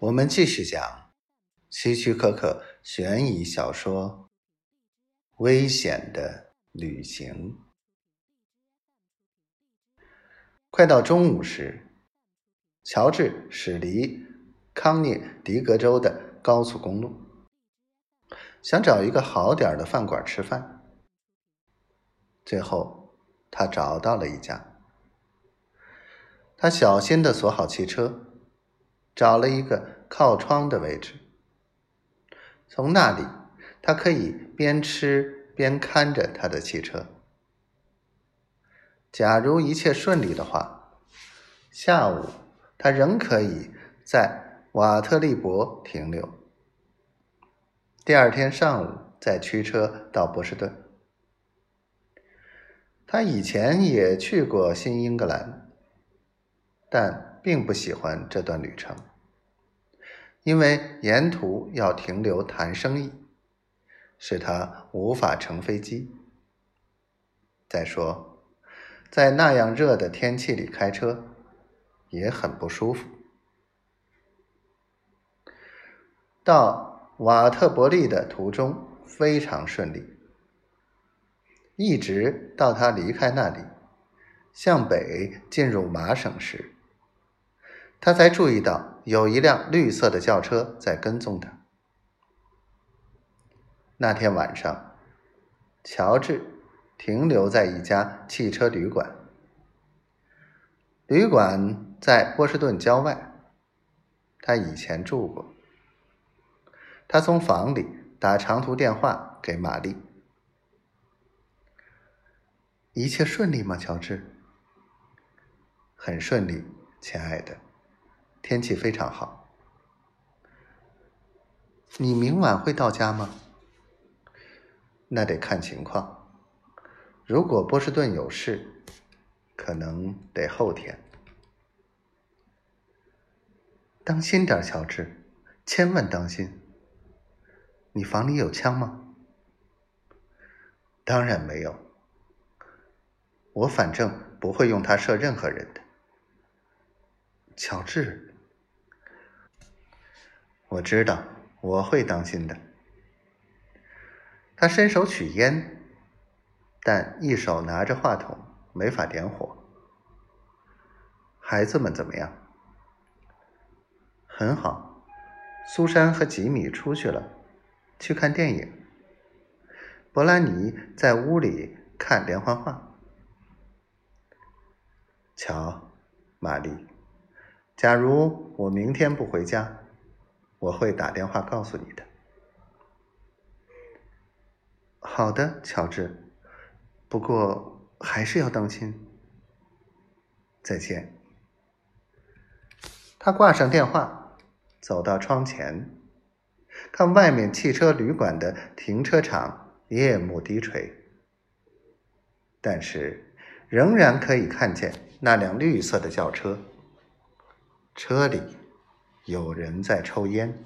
我们继续讲希区柯克悬疑小说《危险的旅行》。快到中午时，乔治驶离康涅狄格州的高速公路，想找一个好点的饭馆吃饭。最后，他找到了一家。他小心的锁好汽车，找了一个靠窗的位置。从那里，他可以边吃边看着他的汽车。假如一切顺利的话，下午他仍可以在瓦特利伯停留。第二天上午再驱车到波士顿。他以前也去过新英格兰。但并不喜欢这段旅程，因为沿途要停留谈生意，使他无法乘飞机。再说，在那样热的天气里开车也很不舒服。到瓦特伯利的途中非常顺利，一直到他离开那里，向北进入麻省时。他才注意到有一辆绿色的轿车在跟踪他。那天晚上，乔治停留在一家汽车旅馆。旅馆在波士顿郊外，他以前住过。他从房里打长途电话给玛丽：“一切顺利吗，乔治？”“很顺利，亲爱的。”天气非常好，你明晚会到家吗？那得看情况。如果波士顿有事，可能得后天。当心点，乔治，千万当心。你房里有枪吗？当然没有。我反正不会用它射任何人的，乔治。我知道，我会当心的。他伸手取烟，但一手拿着话筒，没法点火。孩子们怎么样？很好。苏珊和吉米出去了，去看电影。伯兰尼在屋里看连环画。瞧，玛丽，假如我明天不回家。我会打电话告诉你的。好的，乔治。不过还是要当心。再见。他挂上电话，走到窗前，看外面汽车旅馆的停车场夜幕低垂，但是仍然可以看见那辆绿色的轿车，车里。有人在抽烟。